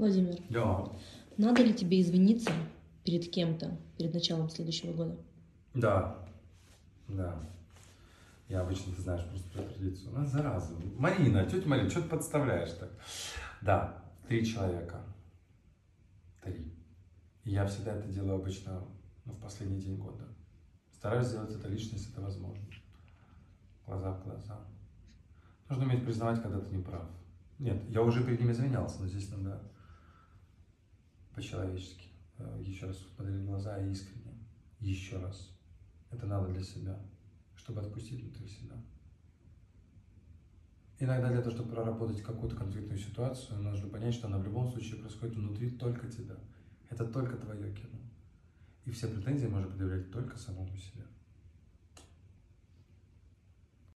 Владимир, Да. надо ли тебе извиниться перед кем-то перед началом следующего года? Да. Да. Я обычно, ты знаешь, просто про традицию. У нас зараза. Марина, тетя Марина, что ты подставляешь так? Да, три человека. Три. И я всегда это делаю обычно ну, в последний день года. Стараюсь сделать это лично, если это возможно. Глаза в глаза. Нужно уметь признавать, когда ты не прав. Нет, я уже перед ними извинялся, но здесь надо по-человечески. Э, Еще раз смотреть в глаза и искренне. Еще раз. Это надо для себя, чтобы отпустить внутри себя. Иногда для того, чтобы проработать какую-то конфликтную ситуацию, нужно понять, что она в любом случае происходит внутри только тебя. Это только твое кино. И все претензии можно предъявлять только самому себе.